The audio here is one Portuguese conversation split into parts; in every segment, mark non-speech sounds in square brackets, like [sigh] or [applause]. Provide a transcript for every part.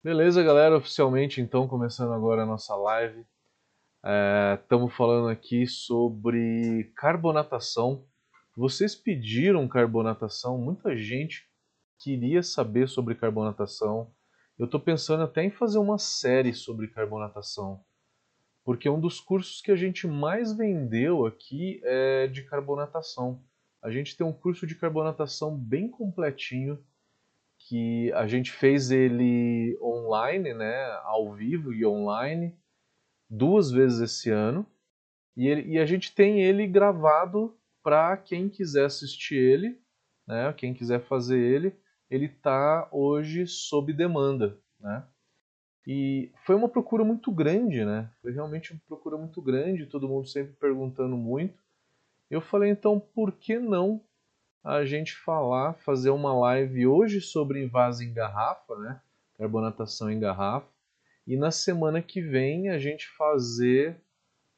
Beleza, galera, oficialmente então começando agora a nossa live. Estamos é, falando aqui sobre carbonatação. Vocês pediram carbonatação, muita gente queria saber sobre carbonatação. Eu estou pensando até em fazer uma série sobre carbonatação, porque um dos cursos que a gente mais vendeu aqui é de carbonatação. A gente tem um curso de carbonatação bem completinho que a gente fez ele online, né, ao vivo e online, duas vezes esse ano. E, ele, e a gente tem ele gravado para quem quiser assistir ele, né, quem quiser fazer ele, ele está hoje sob demanda, né? E foi uma procura muito grande, né? Foi realmente uma procura muito grande, todo mundo sempre perguntando muito. Eu falei, então, por que não a gente falar, fazer uma live hoje sobre invase em garrafa, né? Carbonatação em garrafa. E na semana que vem a gente fazer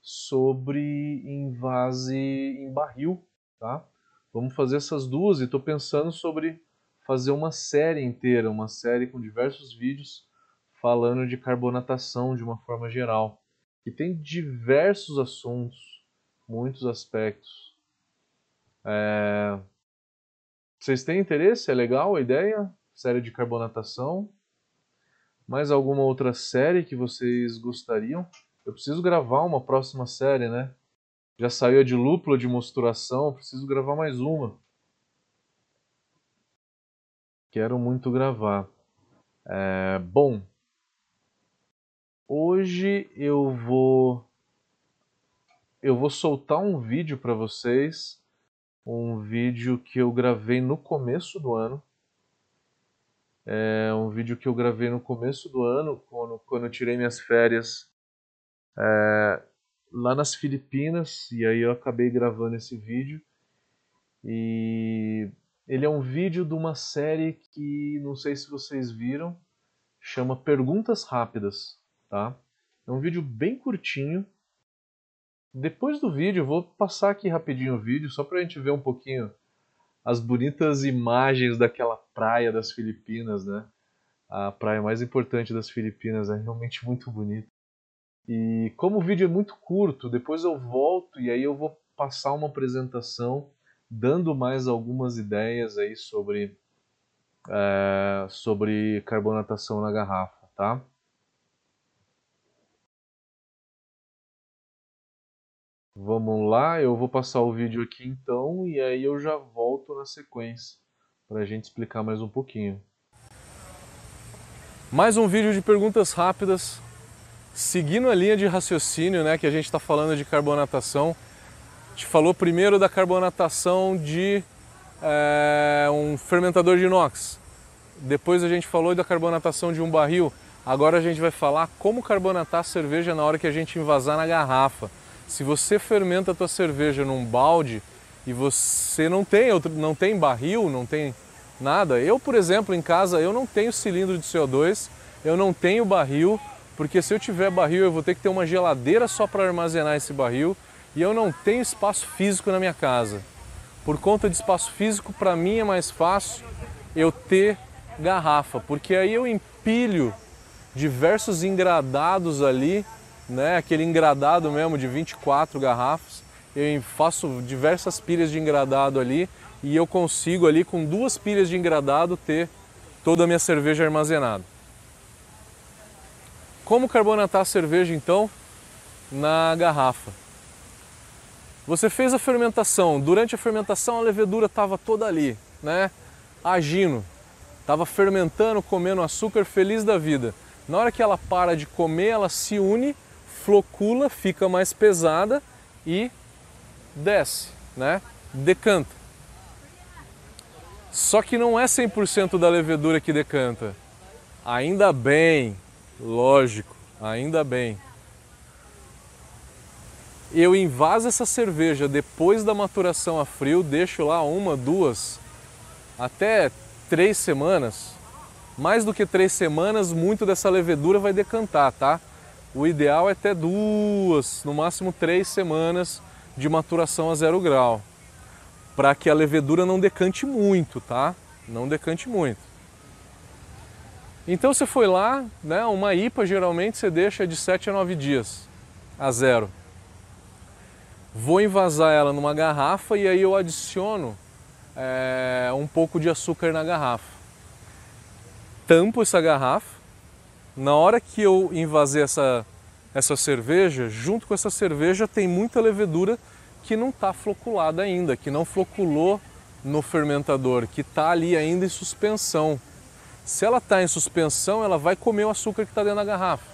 sobre invase em barril, tá? Vamos fazer essas duas e estou pensando sobre fazer uma série inteira, uma série com diversos vídeos falando de carbonatação de uma forma geral. E tem diversos assuntos, muitos aspectos. É... Vocês têm interesse? É legal a ideia? Série de carbonatação? Mais alguma outra série que vocês gostariam? Eu preciso gravar uma próxima série, né? Já saiu a de lúpula de mosturação, preciso gravar mais uma. Quero muito gravar. É, bom, hoje eu vou eu vou soltar um vídeo para vocês um vídeo que eu gravei no começo do ano. É um vídeo que eu gravei no começo do ano, quando, quando eu tirei minhas férias é, lá nas Filipinas, e aí eu acabei gravando esse vídeo. E ele é um vídeo de uma série que não sei se vocês viram, chama Perguntas Rápidas, tá? É um vídeo bem curtinho, depois do vídeo, vou passar aqui rapidinho o vídeo, só para a gente ver um pouquinho as bonitas imagens daquela praia das Filipinas, né? A praia mais importante das Filipinas, é realmente muito bonita. E como o vídeo é muito curto, depois eu volto e aí eu vou passar uma apresentação dando mais algumas ideias aí sobre, é, sobre carbonatação na garrafa, tá? Vamos lá, eu vou passar o vídeo aqui então e aí eu já volto na sequência para a gente explicar mais um pouquinho. Mais um vídeo de perguntas rápidas, seguindo a linha de raciocínio né, que a gente está falando de carbonatação. A gente falou primeiro da carbonatação de é, um fermentador de inox, depois a gente falou da carbonatação de um barril, agora a gente vai falar como carbonatar a cerveja na hora que a gente invasar na garrafa. Se você fermenta a tua cerveja num balde e você não tem, não tem barril, não tem nada. Eu, por exemplo, em casa, eu não tenho cilindro de CO2, eu não tenho barril, porque se eu tiver barril eu vou ter que ter uma geladeira só para armazenar esse barril e eu não tenho espaço físico na minha casa. Por conta de espaço físico, para mim é mais fácil eu ter garrafa, porque aí eu empilho diversos engradados ali né, aquele engradado mesmo de 24 garrafas. Eu faço diversas pilhas de engradado ali e eu consigo ali com duas pilhas de engradado ter toda a minha cerveja armazenada. Como carbonatar a cerveja então na garrafa? Você fez a fermentação, durante a fermentação a levedura estava toda ali, né? Agindo, estava fermentando, comendo açúcar, feliz da vida. Na hora que ela para de comer, ela se une flocula, fica mais pesada e desce, né? Decanta. Só que não é 100% da levedura que decanta. Ainda bem, lógico, ainda bem. Eu invaso essa cerveja depois da maturação a frio, deixo lá uma, duas, até três semanas. Mais do que três semanas, muito dessa levedura vai decantar, tá? O ideal é ter duas, no máximo três semanas de maturação a zero grau, para que a levedura não decante muito, tá? Não decante muito. Então você foi lá, né, uma IPA geralmente você deixa de 7 a 9 dias a zero. Vou envasar ela numa garrafa e aí eu adiciono é, um pouco de açúcar na garrafa. Tampo essa garrafa. Na hora que eu envasei essa, essa cerveja, junto com essa cerveja tem muita levedura que não está floculada ainda, que não floculou no fermentador, que está ali ainda em suspensão. Se ela está em suspensão, ela vai comer o açúcar que está dentro da garrafa.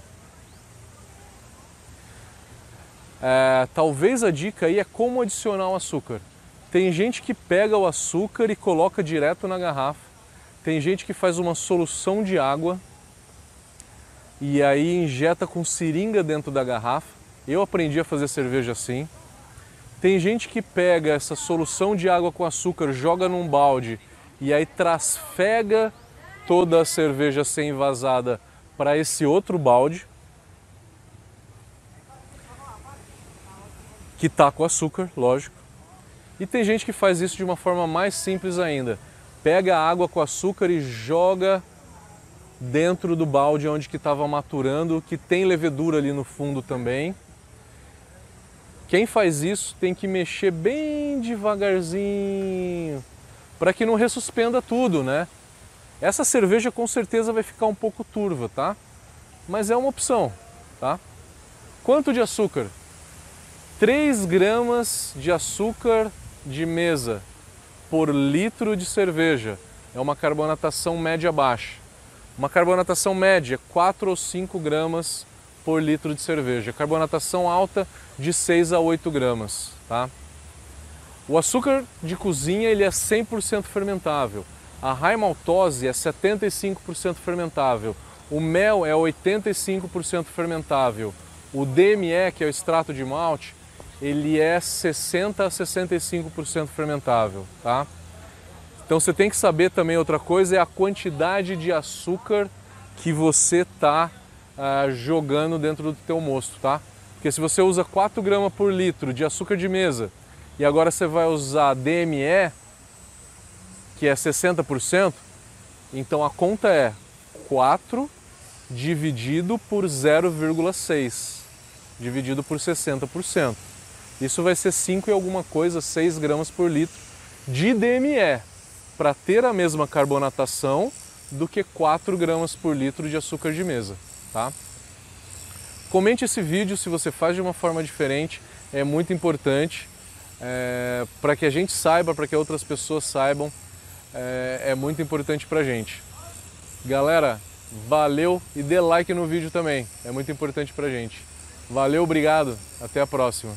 É, talvez a dica aí é como adicionar o açúcar. Tem gente que pega o açúcar e coloca direto na garrafa. Tem gente que faz uma solução de água e aí injeta com seringa dentro da garrafa. Eu aprendi a fazer cerveja assim. Tem gente que pega essa solução de água com açúcar, joga num balde e aí trasfega toda a cerveja sem envasada para esse outro balde que tá com açúcar, lógico. E tem gente que faz isso de uma forma mais simples ainda. Pega a água com açúcar e joga dentro do balde onde que estava maturando, que tem levedura ali no fundo também. Quem faz isso tem que mexer bem devagarzinho para que não ressuspenda tudo, né? Essa cerveja com certeza vai ficar um pouco turva, tá? Mas é uma opção, tá? Quanto de açúcar? 3 gramas de açúcar de mesa por litro de cerveja. É uma carbonatação média-baixa. Uma carbonatação média, 4 ou 5 gramas por litro de cerveja. Carbonatação alta, de 6 a 8 gramas. Tá? O açúcar de cozinha ele é 100% fermentável. A high maltose é 75% fermentável. O mel é 85% fermentável. O DME, que é o extrato de malte, ele é 60 a 65% fermentável, tá? Então você tem que saber também outra coisa é a quantidade de açúcar que você está ah, jogando dentro do teu mosto, tá? Porque se você usa 4 gramas por litro de açúcar de mesa e agora você vai usar DME, que é 60%, então a conta é 4 dividido por 0,6 dividido por 60%. Isso vai ser 5 e alguma coisa, 6 gramas por litro de DME para ter a mesma carbonatação do que 4 gramas por litro de açúcar de mesa, tá? Comente esse vídeo se você faz de uma forma diferente, é muito importante é, para que a gente saiba, para que outras pessoas saibam, é, é muito importante para a gente. Galera, valeu e dê like no vídeo também, é muito importante para a gente. Valeu, obrigado, até a próxima.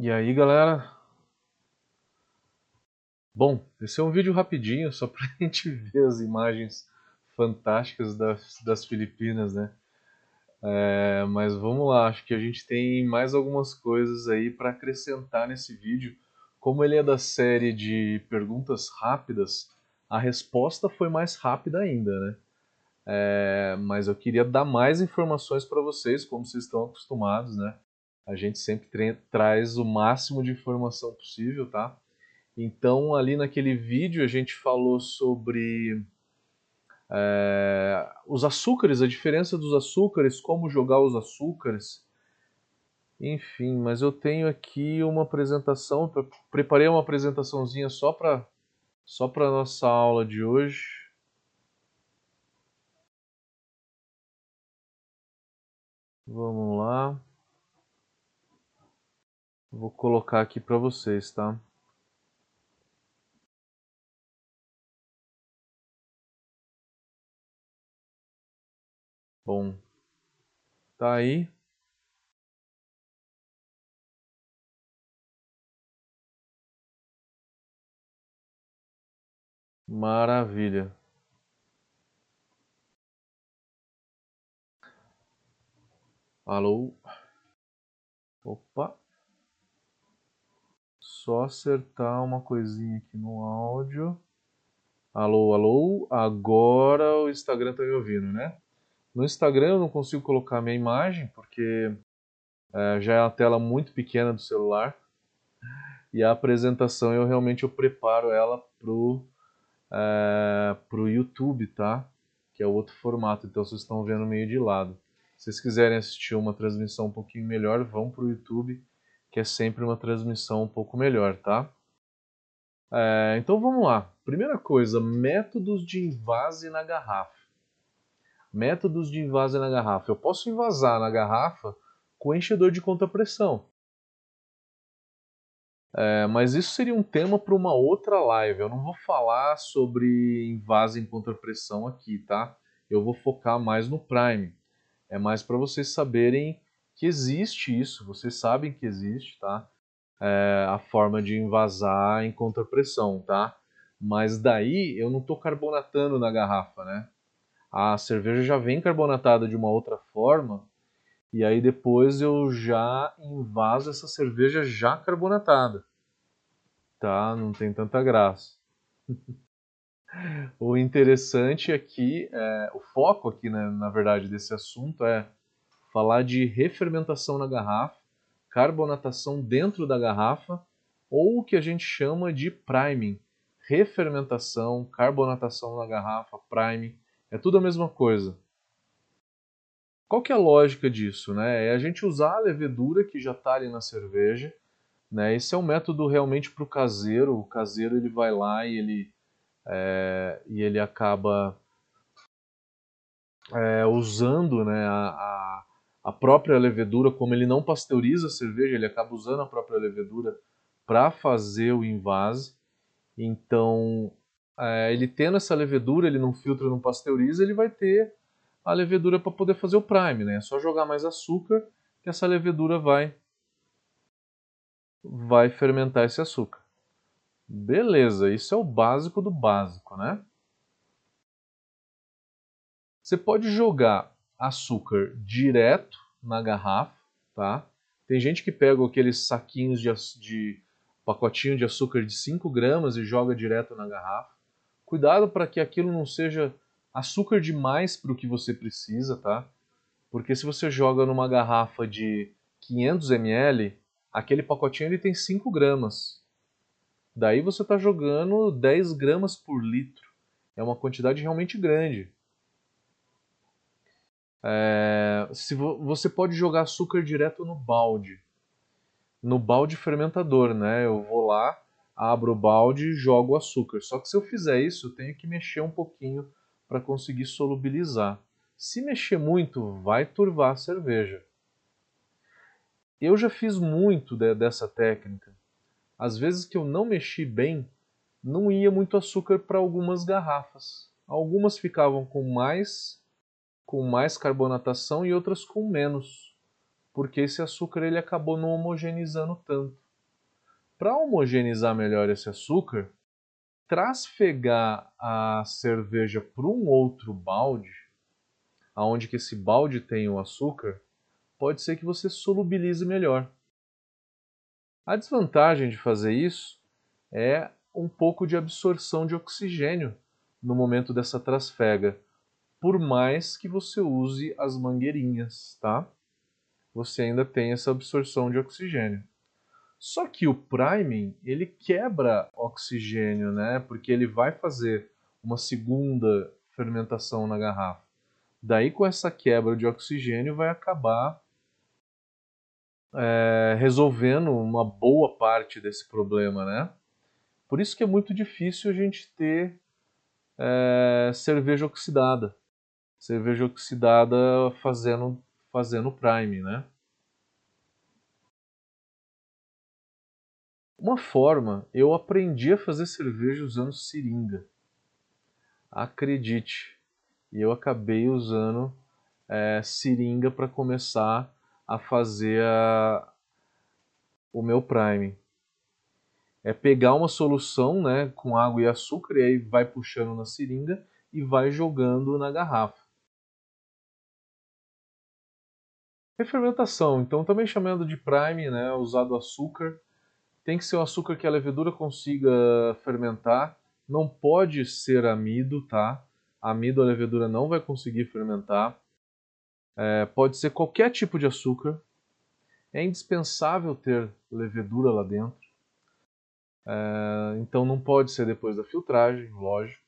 E aí, galera? Bom, esse é um vídeo rapidinho, só para a [laughs] gente ver as imagens fantásticas das, das Filipinas, né? É, mas vamos lá, acho que a gente tem mais algumas coisas aí para acrescentar nesse vídeo. Como ele é da série de perguntas rápidas, a resposta foi mais rápida ainda, né? É, mas eu queria dar mais informações para vocês, como vocês estão acostumados, né? A gente sempre traz o máximo de informação possível, tá? Então, ali naquele vídeo, a gente falou sobre é, os açúcares, a diferença dos açúcares, como jogar os açúcares. Enfim, mas eu tenho aqui uma apresentação, preparei uma apresentaçãozinha só para só para nossa aula de hoje. Vamos lá. Vou colocar aqui para vocês, tá? Bom, tá aí. Maravilha. Alô? Opa só acertar uma coisinha aqui no áudio. Alô, alô, agora o Instagram tá me ouvindo, né? No Instagram eu não consigo colocar minha imagem porque é, já é uma tela muito pequena do celular e a apresentação eu realmente eu preparo ela pro é, pro YouTube, tá? Que é outro formato, então vocês estão vendo meio de lado. Se vocês quiserem assistir uma transmissão um pouquinho melhor, vão pro YouTube, que é sempre uma transmissão um pouco melhor, tá? É, então vamos lá. Primeira coisa, métodos de invase na garrafa. Métodos de invase na garrafa. Eu posso invasar na garrafa com enchedor de contrapressão. É, mas isso seria um tema para uma outra live. Eu não vou falar sobre invase em contrapressão aqui, tá? Eu vou focar mais no Prime. É mais para vocês saberem que existe isso, vocês sabem que existe, tá? É, a forma de invasar em contrapressão, tá? Mas daí eu não estou carbonatando na garrafa, né? A cerveja já vem carbonatada de uma outra forma e aí depois eu já invaso essa cerveja já carbonatada. Tá? Não tem tanta graça. [laughs] o interessante aqui, é, o foco aqui, né, na verdade, desse assunto é falar de refermentação na garrafa, carbonatação dentro da garrafa, ou o que a gente chama de priming. Refermentação, carbonatação na garrafa, priming, é tudo a mesma coisa. Qual que é a lógica disso? Né? É a gente usar a levedura que já está ali na cerveja. Né? Esse é um método realmente para o caseiro. O caseiro ele vai lá e ele, é, e ele acaba é, usando né, a, a, a, própria levedura, como ele não pasteuriza a cerveja, ele acaba usando a própria levedura para fazer o invase. Então, é, ele tendo essa levedura, ele não filtra, não pasteuriza, ele vai ter a levedura para poder fazer o prime, né? É só jogar mais açúcar que essa levedura vai vai fermentar esse açúcar. Beleza, isso é o básico do básico, né? Você pode jogar açúcar direto na garrafa, tá? Tem gente que pega aqueles saquinhos de, de pacotinho de açúcar de 5 gramas e joga direto na garrafa. Cuidado para que aquilo não seja açúcar demais para o que você precisa, tá? Porque se você joga numa garrafa de 500 ml, aquele pacotinho ele tem 5 gramas. Daí você está jogando 10 gramas por litro. É uma quantidade realmente grande. É, se vo você pode jogar açúcar direto no balde. No balde fermentador, né? Eu vou lá, abro o balde e jogo o açúcar. Só que se eu fizer isso, eu tenho que mexer um pouquinho para conseguir solubilizar. Se mexer muito, vai turvar a cerveja. Eu já fiz muito de, dessa técnica. Às vezes que eu não mexi bem, não ia muito açúcar para algumas garrafas. Algumas ficavam com mais com mais carbonatação e outras com menos, porque esse açúcar ele acabou não homogeneizando tanto. Para homogeneizar melhor esse açúcar, trasfegar a cerveja para um outro balde, aonde que esse balde tem o açúcar, pode ser que você solubilize melhor. A desvantagem de fazer isso é um pouco de absorção de oxigênio no momento dessa trasfega, por mais que você use as mangueirinhas, tá? Você ainda tem essa absorção de oxigênio. Só que o priming, ele quebra oxigênio, né? Porque ele vai fazer uma segunda fermentação na garrafa. Daí, com essa quebra de oxigênio, vai acabar é, resolvendo uma boa parte desse problema, né? Por isso que é muito difícil a gente ter é, cerveja oxidada. Cerveja oxidada fazendo, fazendo prime, né? Uma forma, eu aprendi a fazer cerveja usando seringa. Acredite. E eu acabei usando é, seringa para começar a fazer a, o meu prime. É pegar uma solução né, com água e açúcar e aí vai puxando na seringa e vai jogando na garrafa. Refermentação, então também chamando de prime, né, usado açúcar tem que ser um açúcar que a levedura consiga fermentar. Não pode ser amido, tá? Amido a levedura não vai conseguir fermentar. É, pode ser qualquer tipo de açúcar. É indispensável ter levedura lá dentro. É, então não pode ser depois da filtragem, lógico.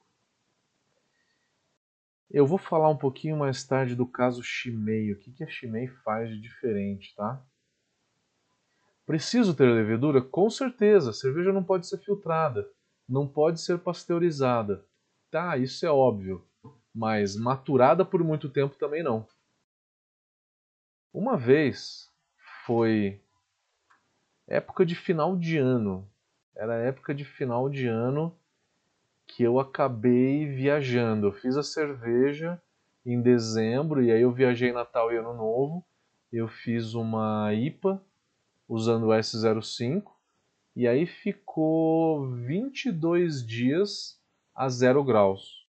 Eu vou falar um pouquinho mais tarde do caso Chimei, o que, que a Chimei faz de diferente, tá? Preciso ter levedura? Com certeza, a cerveja não pode ser filtrada, não pode ser pasteurizada. Tá, isso é óbvio, mas maturada por muito tempo também não. Uma vez foi época de final de ano, era época de final de ano que eu acabei viajando. Eu fiz a cerveja em dezembro e aí eu viajei Natal e Ano Novo. Eu fiz uma IPA usando o S05 e aí ficou 22 dias a 0 graus.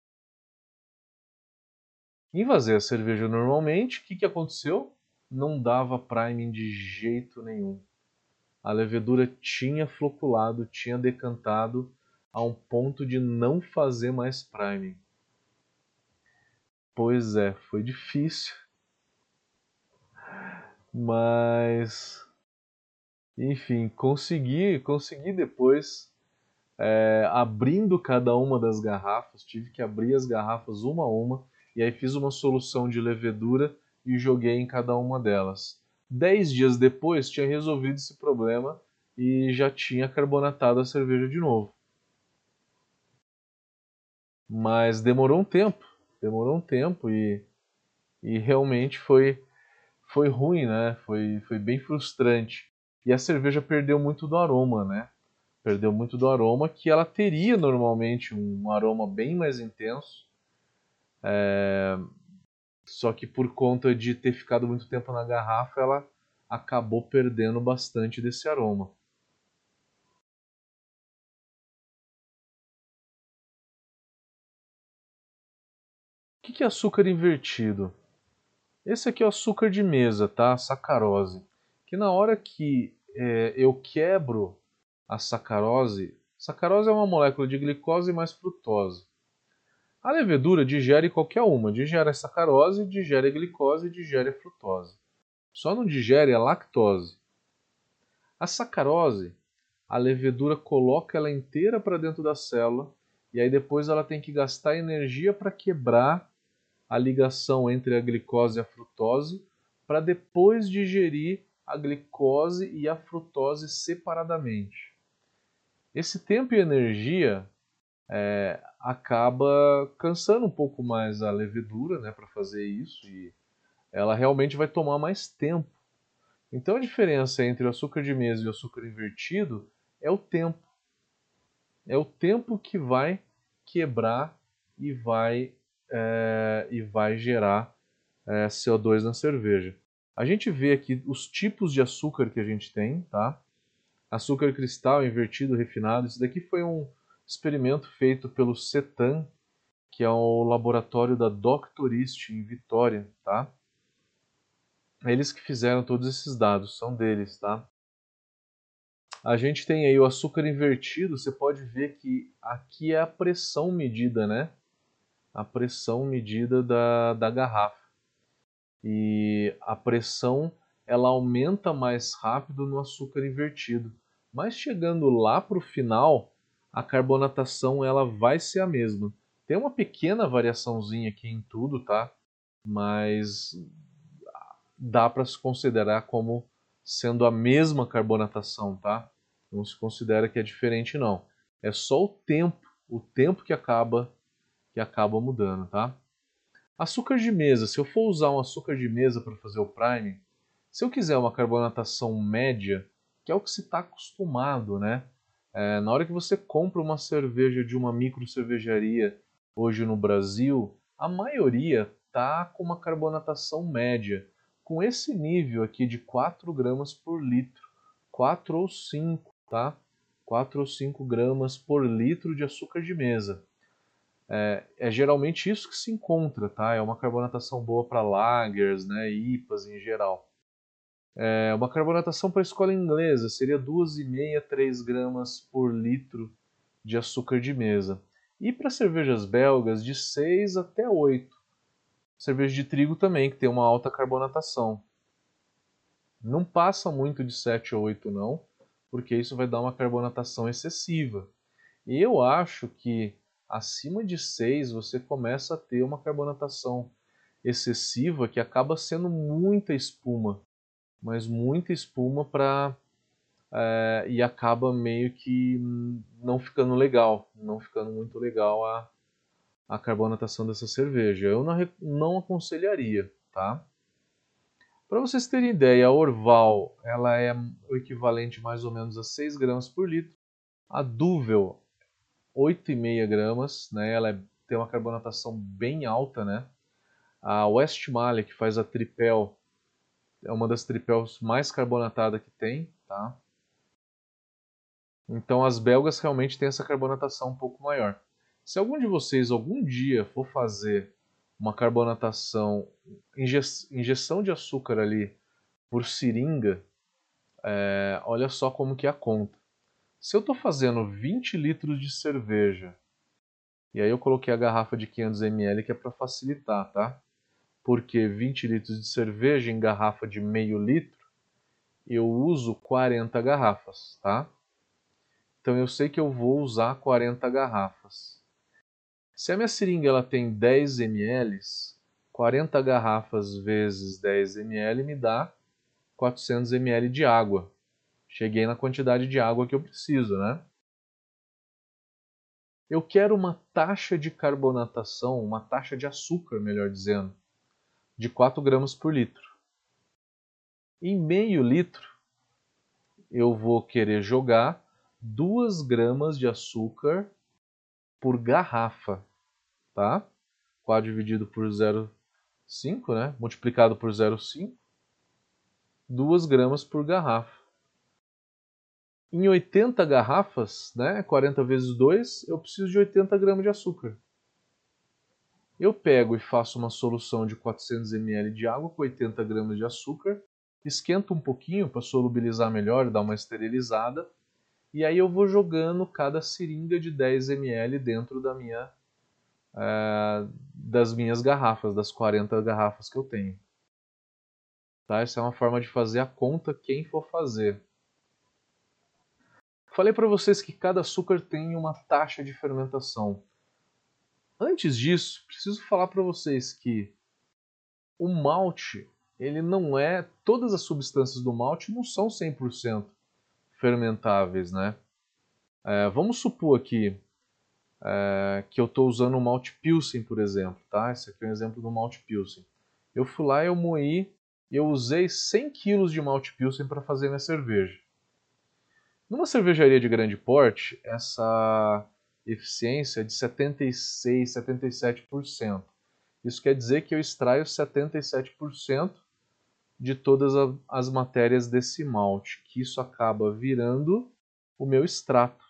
Invasei a cerveja normalmente, o que, que aconteceu? Não dava priming de jeito nenhum. A levedura tinha floculado, tinha decantado a um ponto de não fazer mais priming. Pois é, foi difícil. Mas enfim, consegui, consegui depois é, abrindo cada uma das garrafas, tive que abrir as garrafas uma a uma e aí fiz uma solução de levedura e joguei em cada uma delas. Dez dias depois tinha resolvido esse problema e já tinha carbonatado a cerveja de novo. Mas demorou um tempo, demorou um tempo e, e realmente foi, foi ruim, né? Foi, foi bem frustrante. E a cerveja perdeu muito do aroma, né? Perdeu muito do aroma que ela teria normalmente um aroma bem mais intenso. É... Só que por conta de ter ficado muito tempo na garrafa, ela acabou perdendo bastante desse aroma. Que é açúcar invertido? Esse aqui é o açúcar de mesa, tá? Sacarose. Que na hora que é, eu quebro a sacarose, sacarose é uma molécula de glicose mais frutose. A levedura digere qualquer uma, digere a sacarose, digere a glicose digere a frutose. Só não digere a lactose. A sacarose, a levedura coloca ela inteira para dentro da célula e aí depois ela tem que gastar energia para quebrar a ligação entre a glicose e a frutose para depois digerir a glicose e a frutose separadamente. Esse tempo e energia é, acaba cansando um pouco mais a levedura né, para fazer isso e ela realmente vai tomar mais tempo. Então a diferença entre o açúcar de mesa e o açúcar invertido é o tempo. É o tempo que vai quebrar e vai é, e vai gerar é, CO2 na cerveja. A gente vê aqui os tipos de açúcar que a gente tem, tá? Açúcar cristal, invertido, refinado. Isso daqui foi um experimento feito pelo CETAM, que é o laboratório da Doctorist em Vitória, tá? Eles que fizeram todos esses dados, são deles, tá? A gente tem aí o açúcar invertido, você pode ver que aqui é a pressão medida, né? A pressão medida da, da garrafa. E a pressão ela aumenta mais rápido no açúcar invertido. Mas chegando lá para o final, a carbonatação ela vai ser a mesma. Tem uma pequena variaçãozinha aqui em tudo, tá? Mas dá para se considerar como sendo a mesma carbonatação, tá? Não se considera que é diferente não. É só o tempo, o tempo que acaba que acaba mudando, tá? Açúcar de mesa, se eu for usar um açúcar de mesa para fazer o prime, se eu quiser uma carbonatação média, que é o que se está acostumado, né? É, na hora que você compra uma cerveja de uma micro cervejaria hoje no Brasil, a maioria tá com uma carbonatação média, com esse nível aqui de 4 gramas por litro, 4 ou 5, tá? 4 ou 5 gramas por litro de açúcar de mesa. É, é, geralmente isso que se encontra, tá? É uma carbonatação boa para lagers, né, IPAs em geral. É, uma carbonatação para escola inglesa seria 2,5 a 3 gramas por litro de açúcar de mesa. E para cervejas belgas, de 6 até 8. cerveja de trigo também, que tem uma alta carbonatação. Não passa muito de 7 ou 8 não, porque isso vai dar uma carbonatação excessiva. E eu acho que acima de 6 você começa a ter uma carbonatação excessiva que acaba sendo muita espuma, mas muita espuma para é, e acaba meio que não ficando legal, não ficando muito legal a, a carbonatação dessa cerveja. Eu não, não aconselharia, tá? Para vocês terem ideia, a Orval ela é o equivalente mais ou menos a 6 gramas por litro. A Duvel, 8,5 gramas, né? ela é, tem uma carbonatação bem alta. Né? A Westmalia, que faz a Tripel, é uma das tripels mais carbonatadas que tem. Tá? Então as belgas realmente têm essa carbonatação um pouco maior. Se algum de vocês algum dia for fazer uma carbonatação, injeção de açúcar ali por seringa, é, olha só como que é a conta. Se eu estou fazendo 20 litros de cerveja, e aí eu coloquei a garrafa de 500 ml que é para facilitar, tá? Porque 20 litros de cerveja em garrafa de meio litro, eu uso 40 garrafas, tá? Então eu sei que eu vou usar 40 garrafas. Se a minha seringa ela tem 10 ml, 40 garrafas vezes 10 ml me dá 400 ml de água. Cheguei na quantidade de água que eu preciso, né? Eu quero uma taxa de carbonatação, uma taxa de açúcar, melhor dizendo, de 4 gramas por litro. Em meio litro, eu vou querer jogar 2 gramas de açúcar por garrafa, tá? 4 dividido por 0,5, né? Multiplicado por 0,5, 2 gramas por garrafa. Em 80 garrafas, né, 40 vezes 2, eu preciso de 80 gramas de açúcar. Eu pego e faço uma solução de 400 ml de água com 80 gramas de açúcar, esquento um pouquinho para solubilizar melhor dar uma esterilizada, e aí eu vou jogando cada seringa de 10 ml dentro da minha, uh, das minhas garrafas, das 40 garrafas que eu tenho. Tá? Essa é uma forma de fazer a conta quem for fazer. Falei para vocês que cada açúcar tem uma taxa de fermentação. Antes disso, preciso falar para vocês que o malte, ele não é, todas as substâncias do malte não são 100% fermentáveis, né? É, vamos supor aqui é, que eu estou usando o malte Pilsen, por exemplo, tá? Esse aqui é um exemplo do malte Pilsen. Eu fui lá, eu moí, eu usei 100 kg de malte Pilsen para fazer minha cerveja. Numa cervejaria de grande porte, essa eficiência é de 76, 77%. Isso quer dizer que eu extraio 77% de todas as matérias desse malte, que isso acaba virando o meu extrato.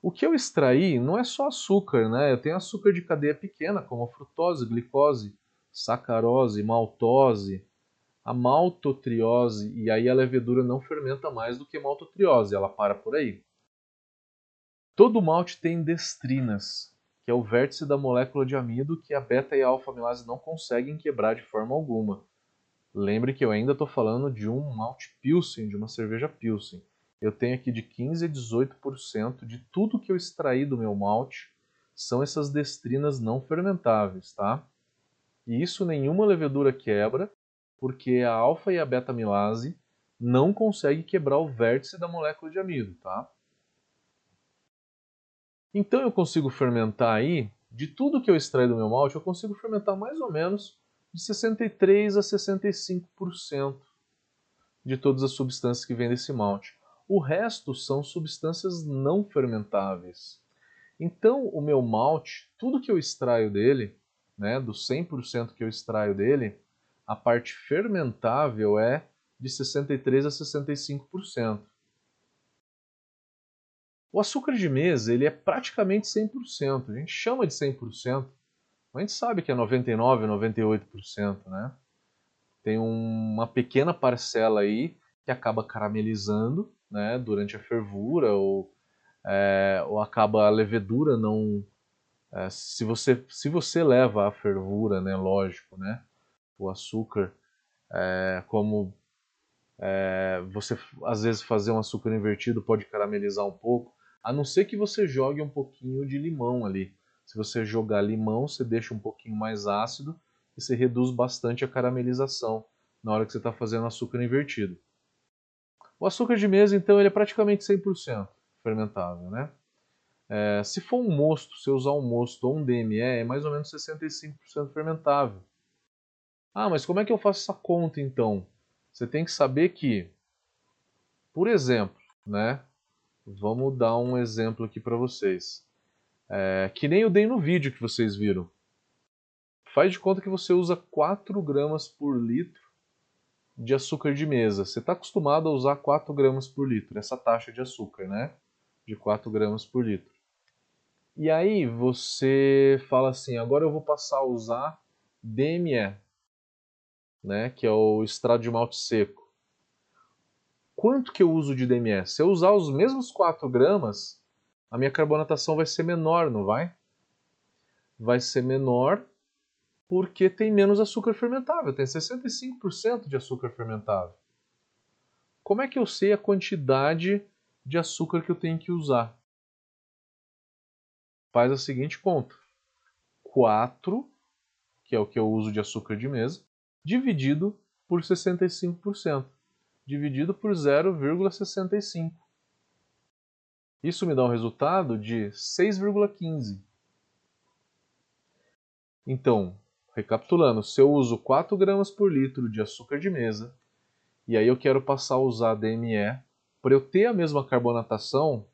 O que eu extraí não é só açúcar, né? Eu tenho açúcar de cadeia pequena, como frutose, glicose, sacarose, maltose, a maltotriose, e aí a levedura não fermenta mais do que maltotriose, ela para por aí. Todo malte tem destrinas, que é o vértice da molécula de amido que a beta e a alfa-amilase não conseguem quebrar de forma alguma. Lembre que eu ainda estou falando de um malte Pilsen, de uma cerveja Pilsen. Eu tenho aqui de 15 a 18% de tudo que eu extraí do meu malte são essas destrinas não fermentáveis, tá? E isso nenhuma levedura quebra, porque a alfa e a beta amilase não conseguem quebrar o vértice da molécula de amido, tá? Então eu consigo fermentar aí, de tudo que eu extraí do meu malte, eu consigo fermentar mais ou menos de 63 a 65% de todas as substâncias que vêm desse malte. O resto são substâncias não fermentáveis. Então, o meu malte, tudo que eu extraio dele, né, do 100% que eu extraio dele, a parte fermentável é de 63 a 65%. O açúcar de mesa ele é praticamente 100%. A gente chama de 100%, a gente sabe que é 99, 98%, né? Tem uma pequena parcela aí que acaba caramelizando, né, durante a fervura ou, é, ou acaba a levedura não é, se, você, se você leva a fervura, né, lógico, né, o açúcar, é, como é, você às vezes fazer um açúcar invertido pode caramelizar um pouco, a não ser que você jogue um pouquinho de limão ali. Se você jogar limão, você deixa um pouquinho mais ácido e você reduz bastante a caramelização na hora que você está fazendo açúcar invertido. O açúcar de mesa, então, ele é praticamente 100% fermentável, né? É, se for um mosto, se usar um mosto ou um DME, é mais ou menos 65% fermentável. Ah, mas como é que eu faço essa conta então? Você tem que saber que, por exemplo, né? Vamos dar um exemplo aqui para vocês. É, que nem eu dei no vídeo que vocês viram. Faz de conta que você usa 4 gramas por litro de açúcar de mesa. Você está acostumado a usar 4 gramas por litro, essa taxa de açúcar, né? De 4 gramas por litro. E aí você fala assim, agora eu vou passar a usar DME, né, que é o extrato de malte seco. Quanto que eu uso de DME? Se eu usar os mesmos 4 gramas, a minha carbonatação vai ser menor, não vai? Vai ser menor porque tem menos açúcar fermentável, tem 65% de açúcar fermentável. Como é que eu sei a quantidade de açúcar que eu tenho que usar? faz a seguinte conta: 4, que é o que eu uso de açúcar de mesa, dividido por 65%, dividido por 0,65. Isso me dá um resultado de 6,15. Então, recapitulando, se eu uso 4 gramas por litro de açúcar de mesa, e aí eu quero passar a usar DME, para eu ter a mesma carbonatação,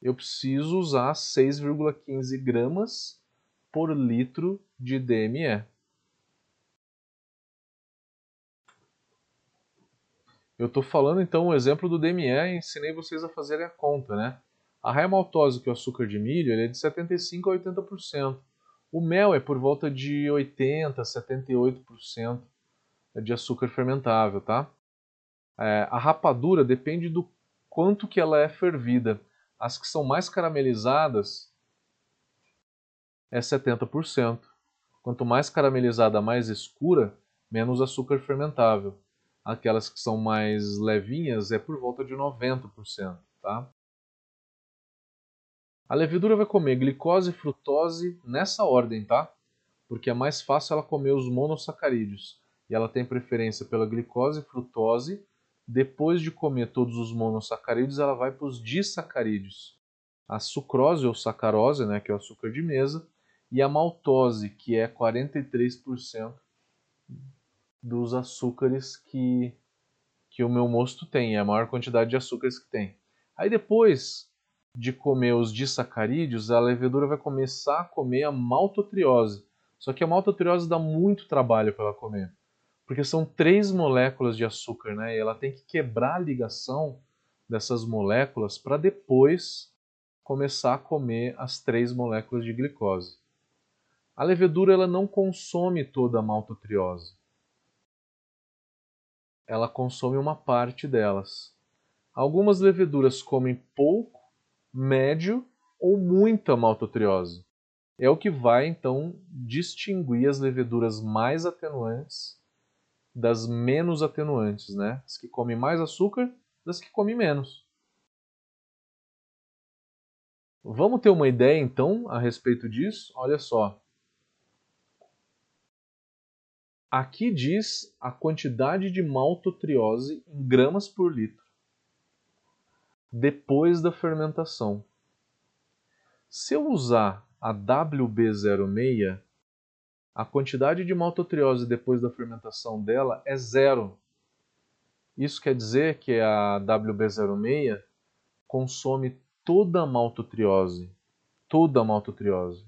eu preciso usar 6,15 gramas por litro de DME. Eu estou falando então o exemplo do DME ensinei vocês a fazerem a conta, né? A raia maltose, que é o açúcar de milho, ele é de 75% a 80%. O mel é por volta de 80% a 78% de açúcar fermentável, tá? É, a rapadura depende do quanto que ela é fervida. As que são mais caramelizadas é 70%. Quanto mais caramelizada, mais escura, menos açúcar fermentável. Aquelas que são mais levinhas é por volta de 90%, tá? A levedura vai comer glicose e frutose nessa ordem, tá? Porque é mais fácil ela comer os monossacarídeos. E ela tem preferência pela glicose e frutose depois de comer todos os monossacarídeos, ela vai para os disacarídeos. A sucrose ou sacarose, né, que é o açúcar de mesa, e a maltose, que é 43% dos açúcares que, que o meu mosto tem, é a maior quantidade de açúcares que tem. Aí depois de comer os disacarídeos, a levedura vai começar a comer a maltotriose. Só que a maltotriose dá muito trabalho para ela comer porque são três moléculas de açúcar, né? E ela tem que quebrar a ligação dessas moléculas para depois começar a comer as três moléculas de glicose. A levedura ela não consome toda a maltotriose. Ela consome uma parte delas. Algumas leveduras comem pouco, médio ou muita maltotriose. É o que vai então distinguir as leveduras mais atenuantes das menos atenuantes, né? As que comem mais açúcar das que comem menos. Vamos ter uma ideia então a respeito disso? Olha só. Aqui diz a quantidade de maltotriose em gramas por litro depois da fermentação. Se eu usar a WB06, a quantidade de maltotriose depois da fermentação dela é zero. Isso quer dizer que a WB06 consome toda a maltotriose, toda a maltotriose.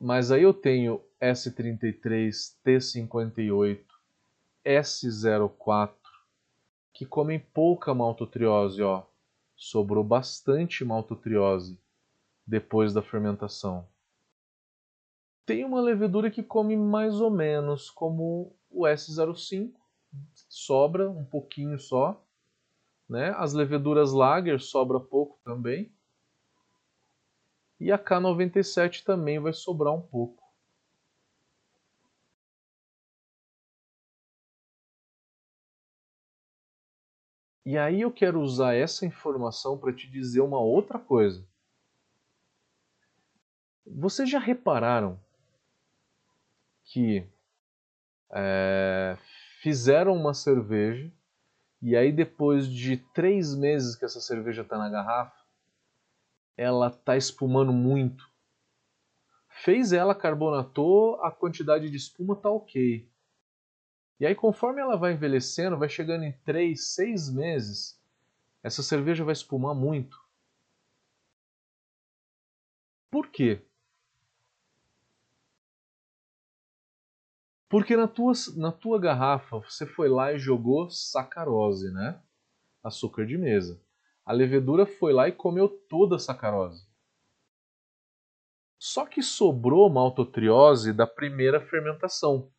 Mas aí eu tenho S33, T58, S04 que comem pouca maltotriose, ó. Sobrou bastante maltotriose depois da fermentação. Tem uma levedura que come mais ou menos como o S05, sobra um pouquinho só. Né? As leveduras lager sobra pouco também. E a K97 também vai sobrar um pouco. E aí eu quero usar essa informação para te dizer uma outra coisa. Vocês já repararam que é, fizeram uma cerveja e aí depois de três meses que essa cerveja está na garrafa, ela está espumando muito. Fez ela, carbonatou, a quantidade de espuma está ok. E aí, conforme ela vai envelhecendo, vai chegando em 3, 6 meses, essa cerveja vai espumar muito. Por quê? Porque na tua, na tua garrafa você foi lá e jogou sacarose, né? Açúcar de mesa. A levedura foi lá e comeu toda a sacarose. Só que sobrou maltotriose da primeira fermentação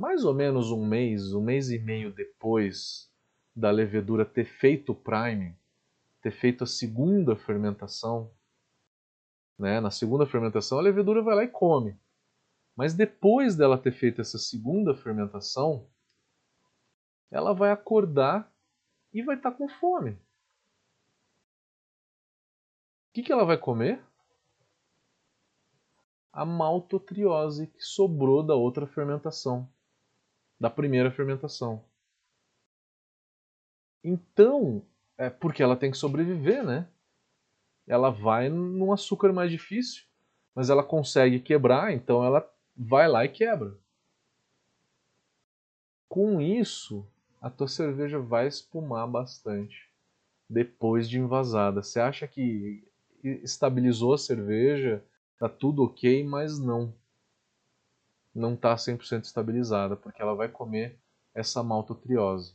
mais ou menos um mês, um mês e meio depois da levedura ter feito o priming, ter feito a segunda fermentação, né? na segunda fermentação a levedura vai lá e come. Mas depois dela ter feito essa segunda fermentação, ela vai acordar e vai estar tá com fome. O que, que ela vai comer? A maltotriose que sobrou da outra fermentação da primeira fermentação. Então, é porque ela tem que sobreviver, né? Ela vai num açúcar mais difícil, mas ela consegue quebrar, então ela vai lá e quebra. Com isso, a tua cerveja vai espumar bastante depois de envasada. Você acha que estabilizou a cerveja, tá tudo ok, mas não não está 100% estabilizada, porque ela vai comer essa maltotriose.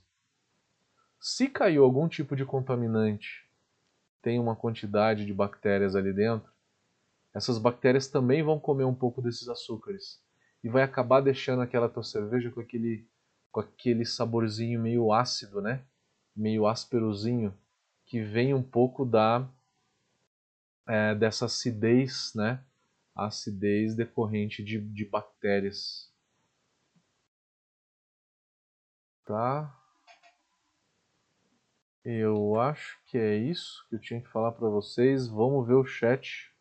Se caiu algum tipo de contaminante, tem uma quantidade de bactérias ali dentro, essas bactérias também vão comer um pouco desses açúcares e vai acabar deixando aquela tua cerveja com aquele com aquele saborzinho meio ácido, né? Meio ásperozinho, que vem um pouco da é, dessa acidez, né? Acidez decorrente de, de bactérias. Tá? Eu acho que é isso que eu tinha que falar para vocês. Vamos ver o chat.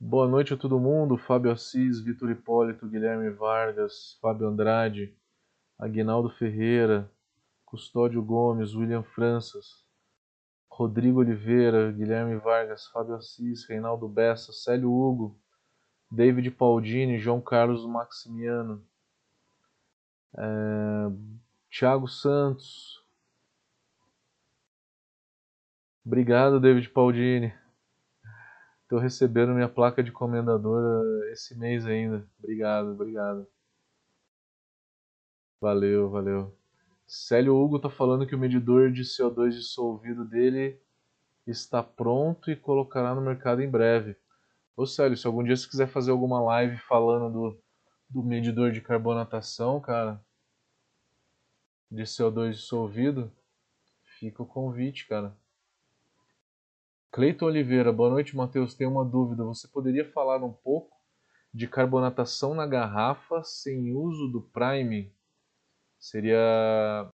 Boa noite a todo mundo. Fábio Assis, Vitor Hipólito, Guilherme Vargas, Fábio Andrade, Aguinaldo Ferreira, Custódio Gomes, William Franças, Rodrigo Oliveira, Guilherme Vargas, Fábio Assis, Reinaldo Bessa, Célio Hugo, David Paudini, João Carlos Maximiano, é, Thiago Santos. Obrigado, David Paudini. Estou recebendo minha placa de comendador esse mês ainda. Obrigado, obrigado. Valeu, valeu. Célio Hugo está falando que o medidor de CO2 dissolvido dele está pronto e colocará no mercado em breve. Ô Célio, se algum dia você quiser fazer alguma live falando do, do medidor de carbonatação, cara, de CO2 dissolvido, fica o convite, cara. Cleiton Oliveira, boa noite, Matheus. Tenho uma dúvida. Você poderia falar um pouco de carbonatação na garrafa sem uso do prime? Seria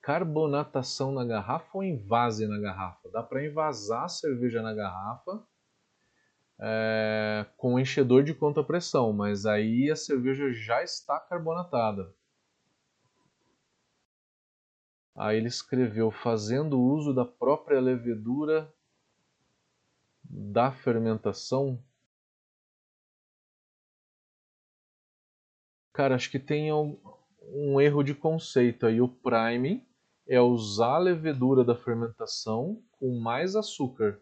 carbonatação na garrafa ou envase na garrafa? Dá para envasar a cerveja na garrafa é, com enchedor de contrapressão, mas aí a cerveja já está carbonatada. Aí ele escreveu fazendo uso da própria levedura da fermentação Cara, acho que tem um, um erro de conceito aí. O priming é usar a levedura da fermentação com mais açúcar,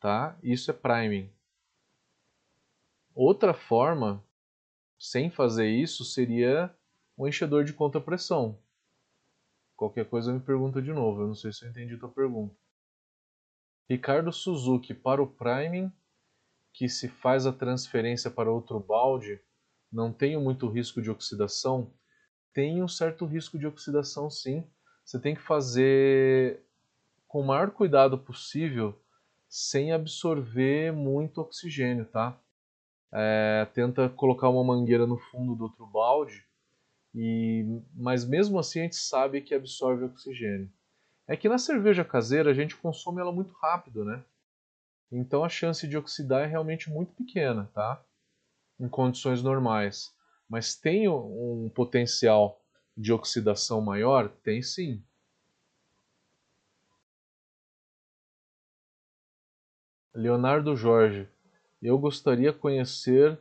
tá? Isso é priming. Outra forma, sem fazer isso, seria um enchedor de contrapressão. Qualquer coisa me pergunta de novo, eu não sei se eu entendi a tua pergunta. Ricardo Suzuki, para o priming, que se faz a transferência para outro balde, não tenho muito risco de oxidação, tem um certo risco de oxidação sim. Você tem que fazer com o maior cuidado possível, sem absorver muito oxigênio, tá? É, tenta colocar uma mangueira no fundo do outro balde, e, mas mesmo assim a gente sabe que absorve oxigênio. É que na cerveja caseira a gente consome ela muito rápido, né? Então a chance de oxidar é realmente muito pequena, tá? Em condições normais. Mas tem um potencial de oxidação maior? Tem sim. Leonardo Jorge, eu gostaria conhecer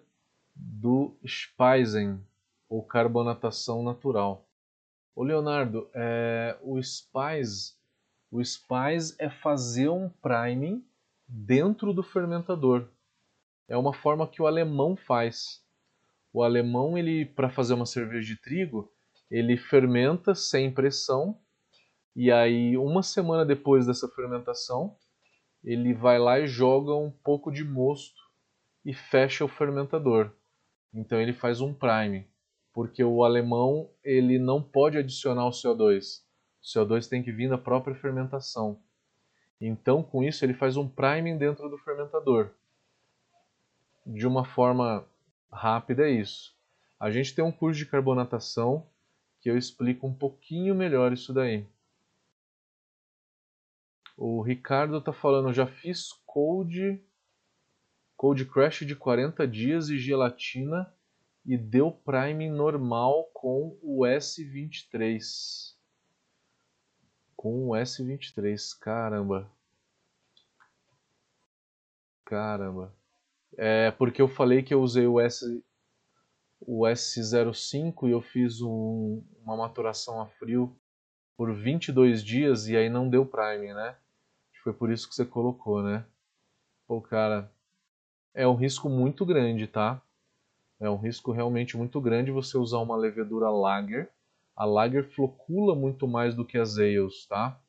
do Speisen, ou carbonatação natural. O Leonardo, é, o Spice, o Spice é fazer um priming dentro do fermentador. É uma forma que o alemão faz. O alemão, ele para fazer uma cerveja de trigo, ele fermenta sem pressão e aí uma semana depois dessa fermentação, ele vai lá e joga um pouco de mosto e fecha o fermentador. Então ele faz um prime, porque o alemão ele não pode adicionar o CO2. O CO2 tem que vir da própria fermentação. Então com isso ele faz um priming dentro do fermentador. De uma forma rápida é isso. A gente tem um curso de carbonatação que eu explico um pouquinho melhor isso daí. O Ricardo tá falando, já fiz code Cold Crash de 40 dias e gelatina e deu Prime normal com o S23. Com o S23, caramba. Caramba. É porque eu falei que eu usei o S o S05 e eu fiz um, uma maturação a frio por 22 dias e aí não deu Prime, né? Foi por isso que você colocou, né? Pô, cara, é um risco muito grande, tá? É um risco realmente muito grande você usar uma levedura lager. A lager flocula muito mais do que as ales, tá?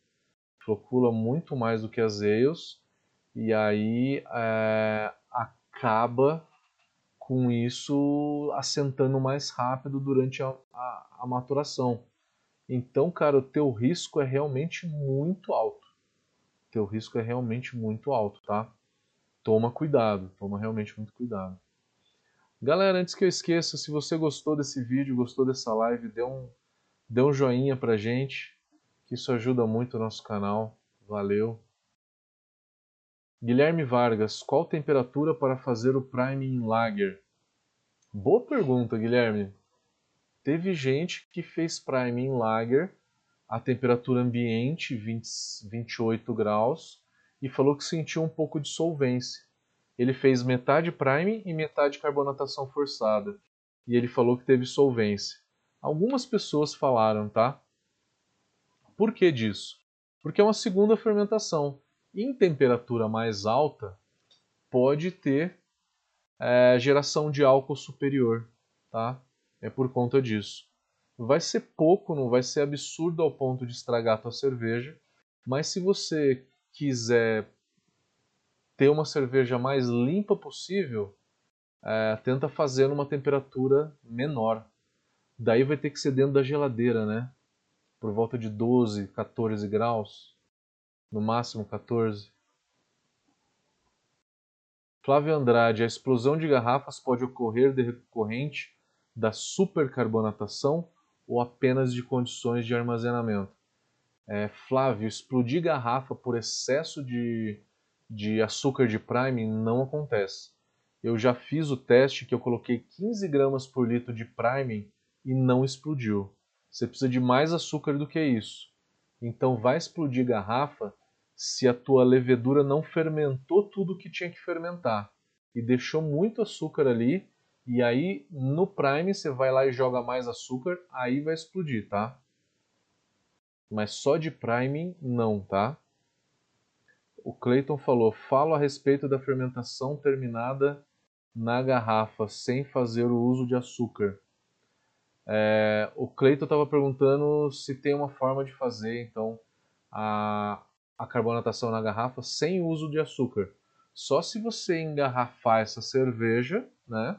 Flocula muito mais do que as ales e aí é, acaba com isso assentando mais rápido durante a, a, a maturação. Então, cara, o teu risco é realmente muito alto teu risco é realmente muito alto, tá? Toma cuidado, toma realmente muito cuidado. Galera, antes que eu esqueça, se você gostou desse vídeo, gostou dessa live, dê um, dê um joinha pra gente, que isso ajuda muito o nosso canal. Valeu! Guilherme Vargas, qual temperatura para fazer o Prime Lager? Boa pergunta, Guilherme. Teve gente que fez Prime Lager a temperatura ambiente 20, 28 graus e falou que sentiu um pouco de solvência. Ele fez metade prime e metade carbonatação forçada e ele falou que teve solvência. Algumas pessoas falaram, tá? Por que disso? Porque é uma segunda fermentação. Em temperatura mais alta, pode ter é, geração de álcool superior, tá? É por conta disso. Vai ser pouco, não vai ser absurdo ao ponto de estragar a tua cerveja, mas se você quiser ter uma cerveja mais limpa possível, é, tenta fazer numa temperatura menor. Daí vai ter que ser dentro da geladeira, né? Por volta de 12, 14 graus, no máximo 14. Flávio Andrade, a explosão de garrafas pode ocorrer decorrente da supercarbonatação ou apenas de condições de armazenamento. É, Flávio, explodir garrafa por excesso de, de açúcar de prime não acontece. Eu já fiz o teste que eu coloquei 15 gramas por litro de prime e não explodiu. Você precisa de mais açúcar do que isso. Então vai explodir garrafa se a tua levedura não fermentou tudo que tinha que fermentar e deixou muito açúcar ali e aí no Prime você vai lá e joga mais açúcar, aí vai explodir, tá? Mas só de Prime não, tá? O Clayton falou: falo a respeito da fermentação terminada na garrafa sem fazer o uso de açúcar. É, o Cleiton estava perguntando se tem uma forma de fazer então a, a carbonatação na garrafa sem uso de açúcar. Só se você engarrafar essa cerveja, né?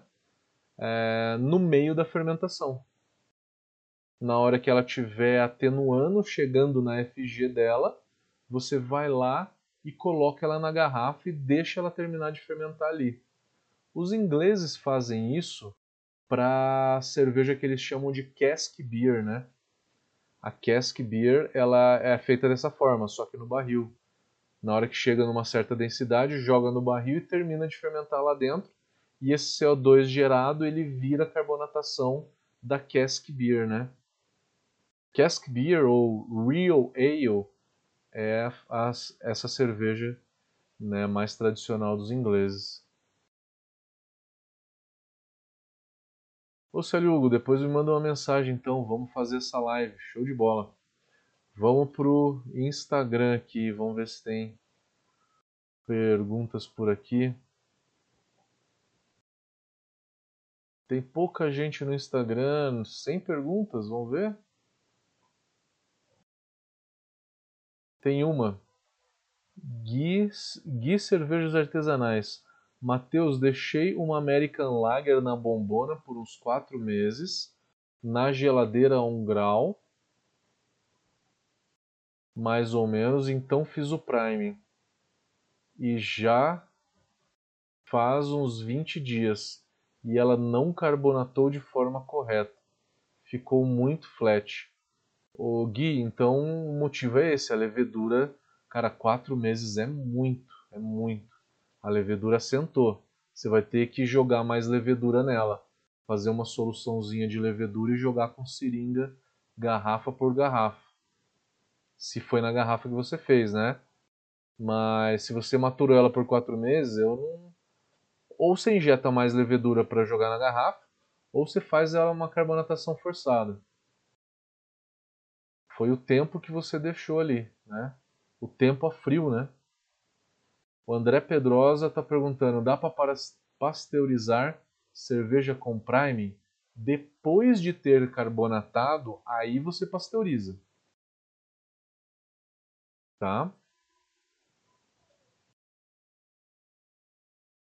é, no meio da fermentação. Na hora que ela estiver atenuando, chegando na FG dela, você vai lá e coloca ela na garrafa e deixa ela terminar de fermentar ali. Os ingleses fazem isso para cerveja que eles chamam de cask beer, né? A cask beer ela é feita dessa forma, só que no barril. Na hora que chega numa certa densidade, joga no barril e termina de fermentar lá dentro. E esse CO2 gerado ele vira carbonatação da cask beer, né? Cask beer ou real ale é a, essa cerveja né, mais tradicional dos ingleses. Ô Célio Hugo, depois me manda uma mensagem então, vamos fazer essa live, show de bola. Vamos pro Instagram aqui, vamos ver se tem perguntas por aqui. Tem pouca gente no Instagram, sem perguntas, vamos ver? Tem uma. Gui, Gui Cervejas Artesanais. Matheus, deixei uma American Lager na bombona por uns 4 meses, na geladeira a 1 grau, mais ou menos, então fiz o priming. E já faz uns 20 dias e ela não carbonatou de forma correta. Ficou muito flat. O Gui, então o motivo é esse, a levedura, cara, quatro meses é muito, é muito. A levedura sentou. Você vai ter que jogar mais levedura nela, fazer uma soluçãozinha de levedura e jogar com seringa, garrafa por garrafa. Se foi na garrafa que você fez, né? Mas se você maturou ela por quatro meses, eu não. Ou você injeta mais levedura para jogar na garrafa, ou você faz ela uma carbonatação forçada foi o tempo que você deixou ali, né? O tempo a frio, né? O André Pedrosa está perguntando: dá para pasteurizar cerveja com prime? Depois de ter carbonatado, aí você pasteuriza. Tá?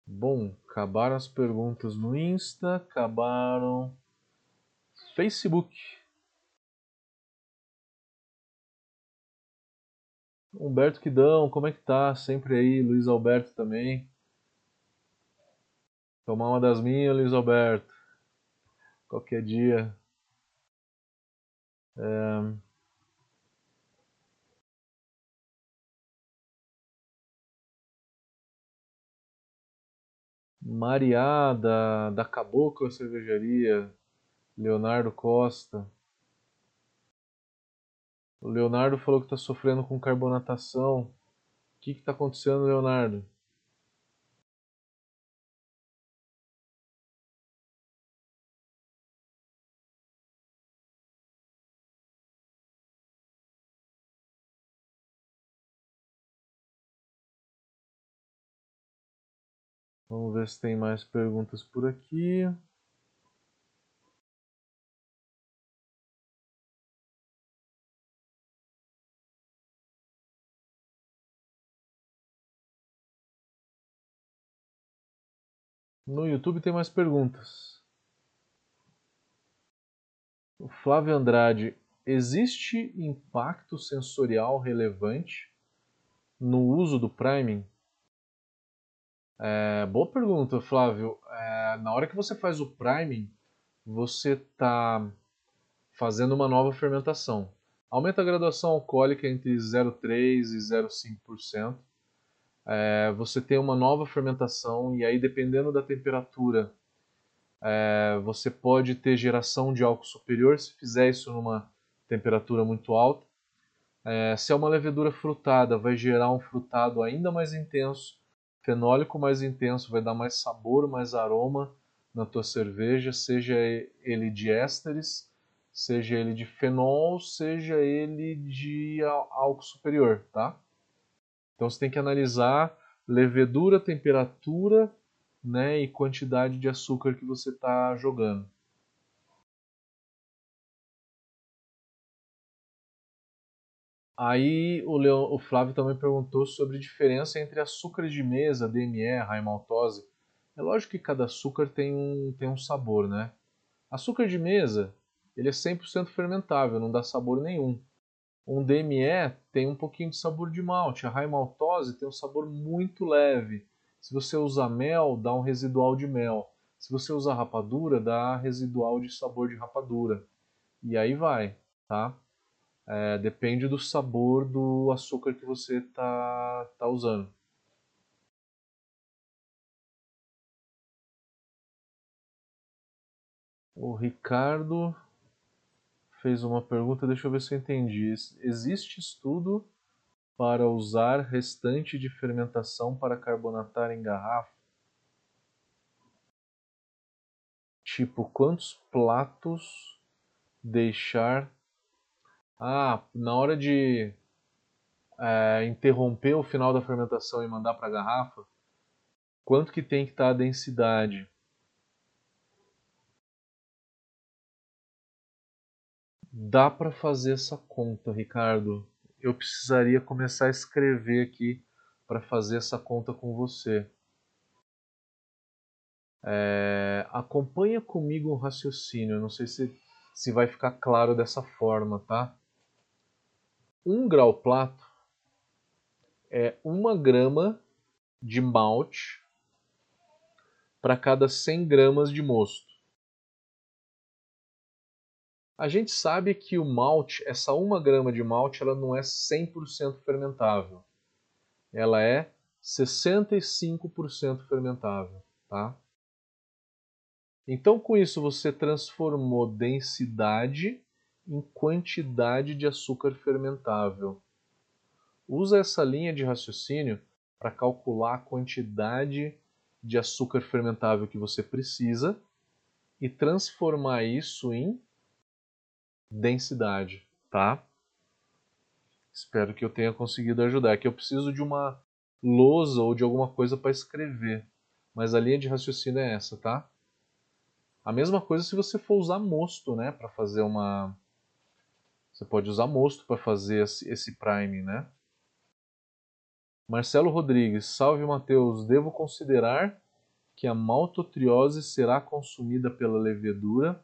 Bom, acabaram as perguntas no Insta, acabaram Facebook. Humberto Quidão, como é que tá? Sempre aí, Luiz Alberto também. Tomar uma das minhas, Luiz Alberto. Qualquer dia. É... Mariá, da, da Cabocla Cervejaria. Leonardo Costa. O Leonardo falou que está sofrendo com carbonatação. O que está acontecendo, Leonardo? Vamos ver se tem mais perguntas por aqui. No YouTube tem mais perguntas. O Flávio Andrade, existe impacto sensorial relevante no uso do priming? É, boa pergunta, Flávio. É, na hora que você faz o priming, você está fazendo uma nova fermentação. Aumenta a graduação alcoólica entre 0,3% e 0,5% é, você tem uma nova fermentação e aí dependendo da temperatura é, você pode ter geração de álcool superior se fizer isso numa temperatura muito alta. É, se é uma levedura frutada, vai gerar um frutado ainda mais intenso, fenólico mais intenso, vai dar mais sabor, mais aroma na tua cerveja, seja ele de ésteres, seja ele de fenol, seja ele de álcool superior, tá? Então você tem que analisar levedura, temperatura né, e quantidade de açúcar que você está jogando. Aí o, o Flávio também perguntou sobre a diferença entre açúcares de mesa, DME, raimaltose É lógico que cada açúcar tem um, tem um sabor, né? Açúcar de mesa, ele é 100% fermentável, não dá sabor nenhum. Um DME tem um pouquinho de sabor de malte. A high maltose tem um sabor muito leve. Se você usar mel, dá um residual de mel. Se você usar rapadura, dá residual de sabor de rapadura. E aí vai, tá? É, depende do sabor do açúcar que você tá, tá usando. O Ricardo fez uma pergunta, deixa eu ver se eu entendi. Existe estudo para usar restante de fermentação para carbonatar em garrafa? Tipo, quantos platos deixar. Ah, na hora de é, interromper o final da fermentação e mandar para a garrafa, quanto que tem que estar tá a densidade? Dá para fazer essa conta, Ricardo. Eu precisaria começar a escrever aqui para fazer essa conta com você. É, acompanha comigo um raciocínio. Não sei se, se vai ficar claro dessa forma, tá? Um grau plato é uma grama de malte para cada 100 gramas de mosto. A gente sabe que o malte, essa uma grama de malte, ela não é 100% fermentável. Ela é 65% fermentável, tá? Então, com isso, você transformou densidade em quantidade de açúcar fermentável. Usa essa linha de raciocínio para calcular a quantidade de açúcar fermentável que você precisa e transformar isso em densidade, tá? Espero que eu tenha conseguido ajudar. É que eu preciso de uma lousa ou de alguma coisa para escrever. Mas a linha de raciocínio é essa, tá? A mesma coisa se você for usar mosto, né, para fazer uma Você pode usar mosto para fazer esse prime, né? Marcelo Rodrigues, salve Mateus, devo considerar que a maltotriose será consumida pela levedura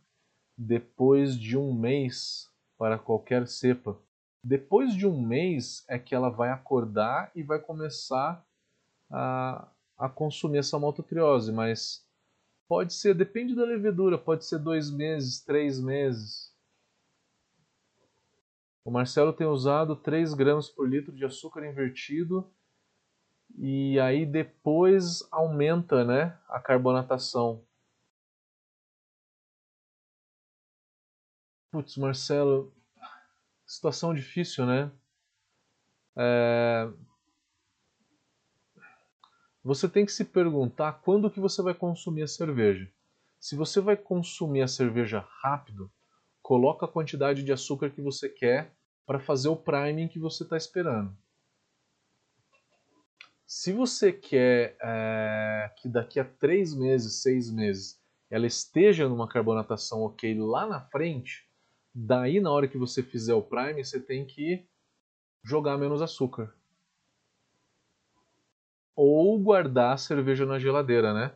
depois de um mês para qualquer cepa. Depois de um mês é que ela vai acordar e vai começar a, a consumir essa maltotriose, mas pode ser, depende da levedura, pode ser dois meses, três meses. O Marcelo tem usado 3 gramas por litro de açúcar invertido e aí depois aumenta né, a carbonatação. Putz, Marcelo, situação difícil, né? É... Você tem que se perguntar quando que você vai consumir a cerveja. Se você vai consumir a cerveja rápido, coloca a quantidade de açúcar que você quer para fazer o priming que você está esperando. Se você quer é, que daqui a três meses, seis meses, ela esteja numa carbonatação ok lá na frente, Daí, na hora que você fizer o prime, você tem que jogar menos açúcar. Ou guardar a cerveja na geladeira, né?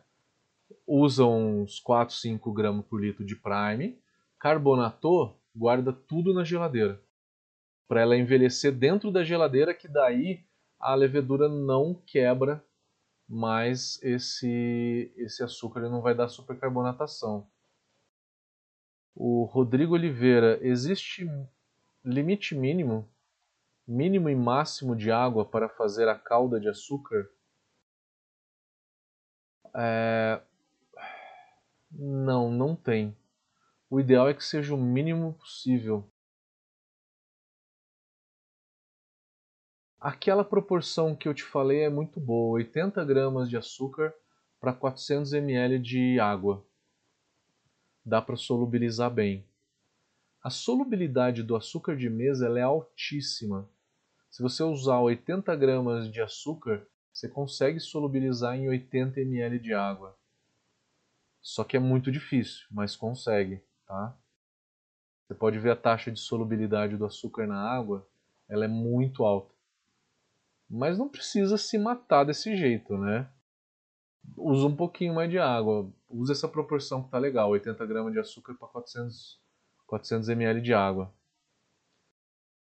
Usa uns 4, 5 gramas por litro de prime, carbonatou, guarda tudo na geladeira. Para ela envelhecer dentro da geladeira, que daí a levedura não quebra mais esse, esse açúcar, ele não vai dar supercarbonatação. O Rodrigo Oliveira, existe limite mínimo, mínimo e máximo de água para fazer a calda de açúcar? É... Não, não tem. O ideal é que seja o mínimo possível. Aquela proporção que eu te falei é muito boa, 80 gramas de açúcar para 400 ml de água dá para solubilizar bem. A solubilidade do açúcar de mesa é altíssima. Se você usar 80 gramas de açúcar, você consegue solubilizar em 80 ml de água. Só que é muito difícil, mas consegue, tá? Você pode ver a taxa de solubilidade do açúcar na água, ela é muito alta. Mas não precisa se matar desse jeito, né? usa um pouquinho mais de água. Usa essa proporção que tá legal, 80 gramas de açúcar para 400, 400 ml de água.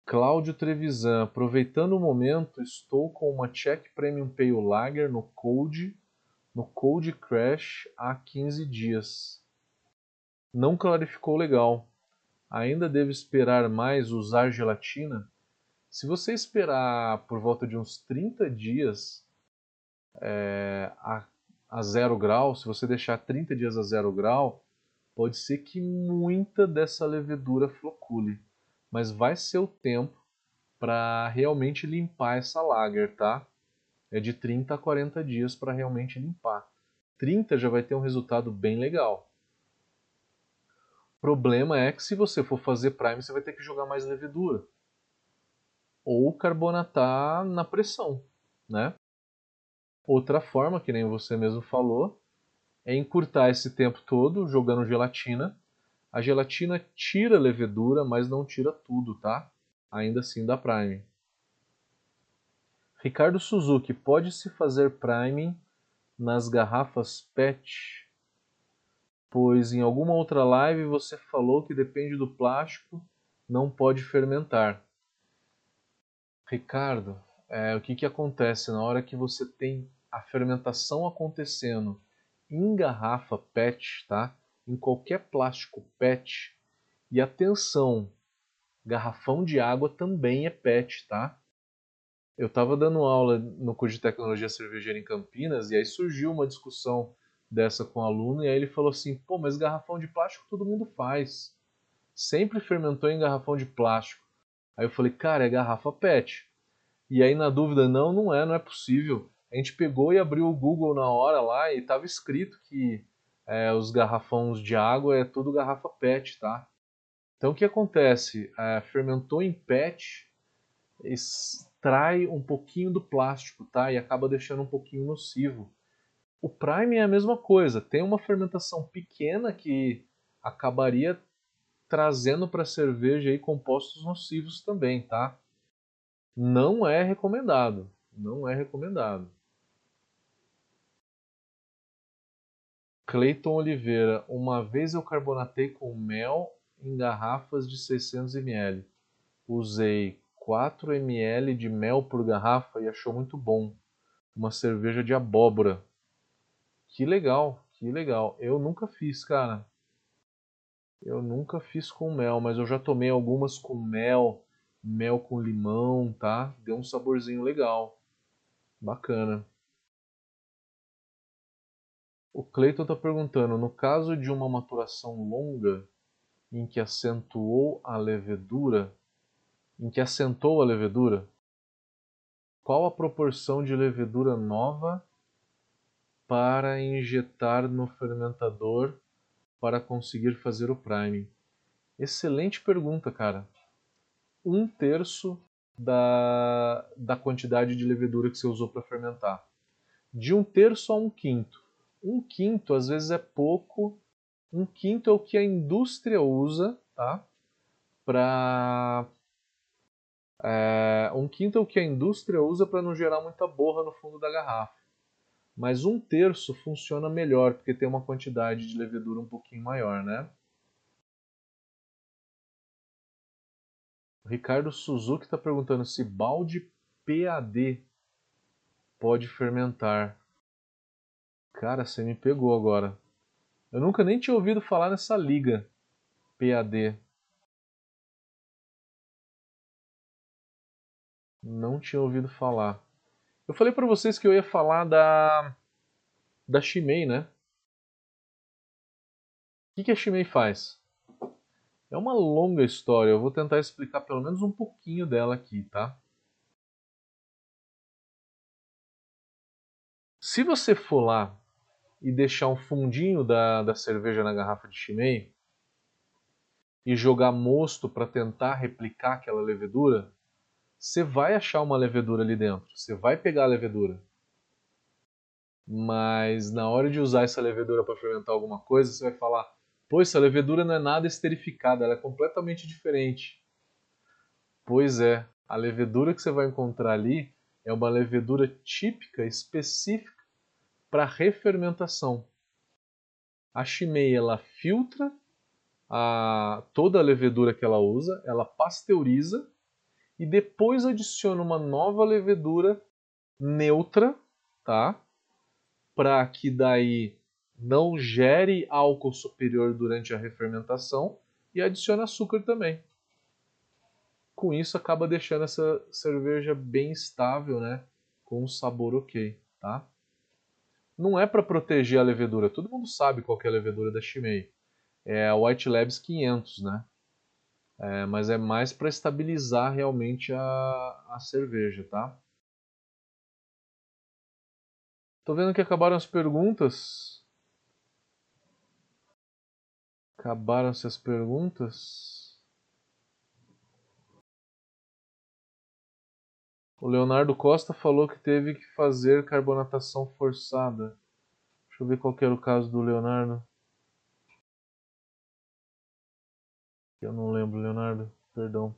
Cláudio Trevisan, aproveitando o momento, estou com uma Czech Premium Pale Lager no Cold, no Cold Crash há 15 dias. Não clarificou legal. Ainda devo esperar mais usar gelatina? Se você esperar por volta de uns 30 dias é, a, a zero grau, se você deixar 30 dias a zero grau, pode ser que muita dessa levedura flocule. Mas vai ser o tempo para realmente limpar essa lager, tá? É de 30 a 40 dias para realmente limpar. 30 já vai ter um resultado bem legal. O problema é que se você for fazer prime, você vai ter que jogar mais levedura. Ou carbonatar na pressão, né? Outra forma, que nem você mesmo falou, é encurtar esse tempo todo jogando gelatina. A gelatina tira levedura, mas não tira tudo, tá? Ainda assim dá prime. Ricardo Suzuki, pode-se fazer priming nas garrafas PET? Pois em alguma outra live você falou que depende do plástico, não pode fermentar. Ricardo, é, o que, que acontece na hora que você tem a fermentação acontecendo em garrafa PET, tá? Em qualquer plástico PET. E atenção, garrafão de água também é PET, tá? Eu estava dando aula no curso de tecnologia cervejeira em Campinas e aí surgiu uma discussão dessa com um aluno e aí ele falou assim: "Pô, mas garrafão de plástico todo mundo faz. Sempre fermentou em garrafão de plástico". Aí eu falei: "Cara, é garrafa PET". E aí na dúvida, não, não é, não é possível a gente pegou e abriu o Google na hora lá e estava escrito que é, os garrafões de água é tudo garrafa PET, tá? Então o que acontece? É, fermentou em PET, extrai um pouquinho do plástico, tá? E acaba deixando um pouquinho nocivo. O Prime é a mesma coisa, tem uma fermentação pequena que acabaria trazendo para a cerveja aí compostos nocivos também, tá? Não é recomendado, não é recomendado. Cleiton Oliveira, uma vez eu carbonatei com mel em garrafas de 600 ml. Usei 4 ml de mel por garrafa e achou muito bom. Uma cerveja de abóbora. Que legal, que legal. Eu nunca fiz, cara. Eu nunca fiz com mel, mas eu já tomei algumas com mel, mel com limão, tá? Deu um saborzinho legal. Bacana. O Cleiton está perguntando, no caso de uma maturação longa, em que acentuou a levedura, em que assentou a levedura, qual a proporção de levedura nova para injetar no fermentador para conseguir fazer o priming? Excelente pergunta, cara. Um terço da, da quantidade de levedura que você usou para fermentar. De um terço a um quinto um quinto às vezes é pouco, um quinto é o que a indústria usa, tá? Para é, um quinto é o que a indústria usa para não gerar muita borra no fundo da garrafa. Mas um terço funciona melhor porque tem uma quantidade de levedura um pouquinho maior, né? Ricardo Suzuki está perguntando se balde PAD pode fermentar. Cara, você me pegou agora. Eu nunca nem tinha ouvido falar nessa liga PAD. Não tinha ouvido falar. Eu falei para vocês que eu ia falar da da Shimei, né? O que, que a Shimei faz? É uma longa história, eu vou tentar explicar pelo menos um pouquinho dela aqui, tá? Se você for lá e deixar um fundinho da, da cerveja na garrafa de chimei e jogar mosto para tentar replicar aquela levedura, você vai achar uma levedura ali dentro. Você vai pegar a levedura. Mas na hora de usar essa levedura para fermentar alguma coisa, você vai falar: "Pô, essa levedura não é nada esterificada, ela é completamente diferente". Pois é, a levedura que você vai encontrar ali é uma levedura típica, específica para refermentação. A Shimei ela filtra a, toda a levedura que ela usa, ela pasteuriza e depois adiciona uma nova levedura neutra, tá? Para que daí não gere álcool superior durante a refermentação e adiciona açúcar também. Com isso acaba deixando essa cerveja bem estável, né? Com um sabor ok, tá? Não é para proteger a levedura, todo mundo sabe qual é a levedura da Chimay. É a White Labs 500, né? É, mas é mais para estabilizar realmente a, a cerveja, tá? Tô vendo que acabaram as perguntas. Acabaram-se as perguntas. O Leonardo Costa falou que teve que fazer carbonatação forçada. Deixa eu ver qual era o caso do Leonardo. Eu não lembro, Leonardo. Perdão.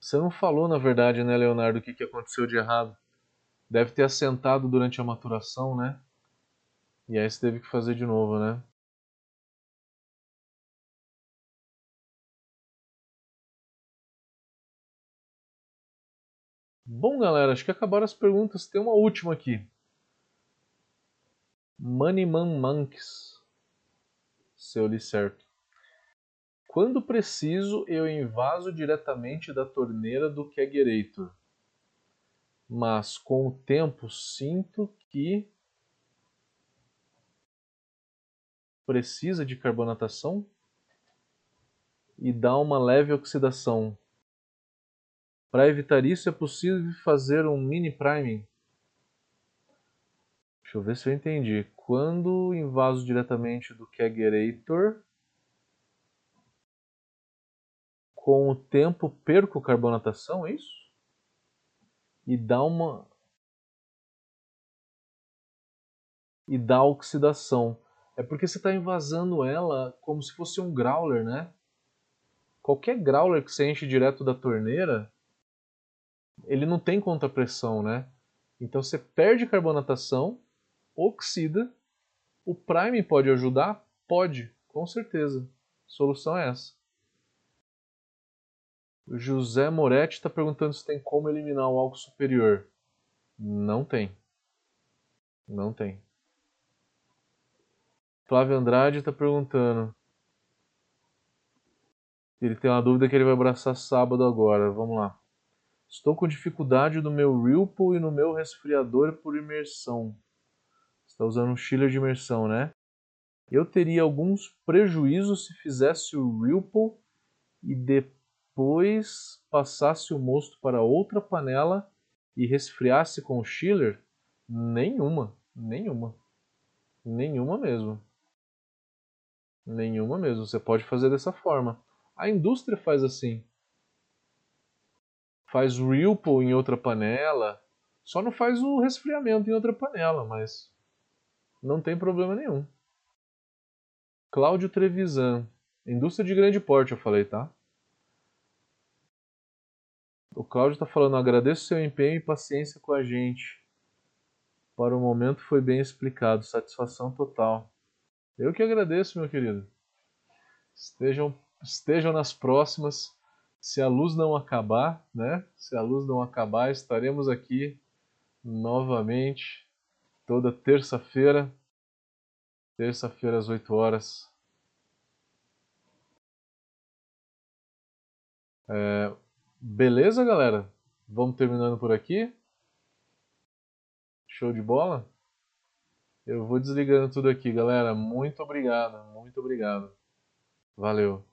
Você não falou, na verdade, né, Leonardo, o que, que aconteceu de errado. Deve ter assentado durante a maturação, né? E aí você teve que fazer de novo, né? Bom, galera, acho que acabaram as perguntas. Tem uma última aqui. Moneyman Monks. Se eu li certo. Quando preciso, eu invaso diretamente da torneira do Kegerator. Mas com o tempo sinto que precisa de carbonatação e dá uma leve oxidação. Para evitar isso, é possível fazer um mini priming. Deixa eu ver se eu entendi. Quando invaso diretamente do Kegerator, com o tempo perco carbonatação, é isso? E dá uma e dá oxidação. É porque você está invasando ela como se fosse um growler, né? Qualquer growler que você enche direto da torneira, ele não tem contrapressão, né? Então você perde carbonatação, oxida. O prime pode ajudar? Pode, com certeza. Solução é essa. O José Moretti está perguntando se tem como eliminar o álcool superior. Não tem. Não tem. Flávio Andrade está perguntando. Ele tem uma dúvida que ele vai abraçar sábado agora. Vamos lá. Estou com dificuldade no meu Whirlpool e no meu resfriador por imersão. Está usando um chiller de imersão, né? Eu teria alguns prejuízos se fizesse o Whirlpool e depois passasse o mosto para outra panela e resfriasse com o chiller? Nenhuma, nenhuma. Nenhuma mesmo. Nenhuma mesmo. Você pode fazer dessa forma. A indústria faz assim faz o Whirlpool em outra panela, só não faz o resfriamento em outra panela, mas não tem problema nenhum. Cláudio Trevisan, indústria de grande porte, eu falei, tá? O Cláudio está falando, agradeço seu empenho e paciência com a gente. Para o momento foi bem explicado, satisfação total. Eu que agradeço, meu querido. Estejam, estejam nas próximas se a luz não acabar, né? Se a luz não acabar, estaremos aqui novamente toda terça-feira, terça-feira às 8 horas. É, beleza, galera? Vamos terminando por aqui. Show de bola? Eu vou desligando tudo aqui, galera. Muito obrigado, muito obrigado. Valeu.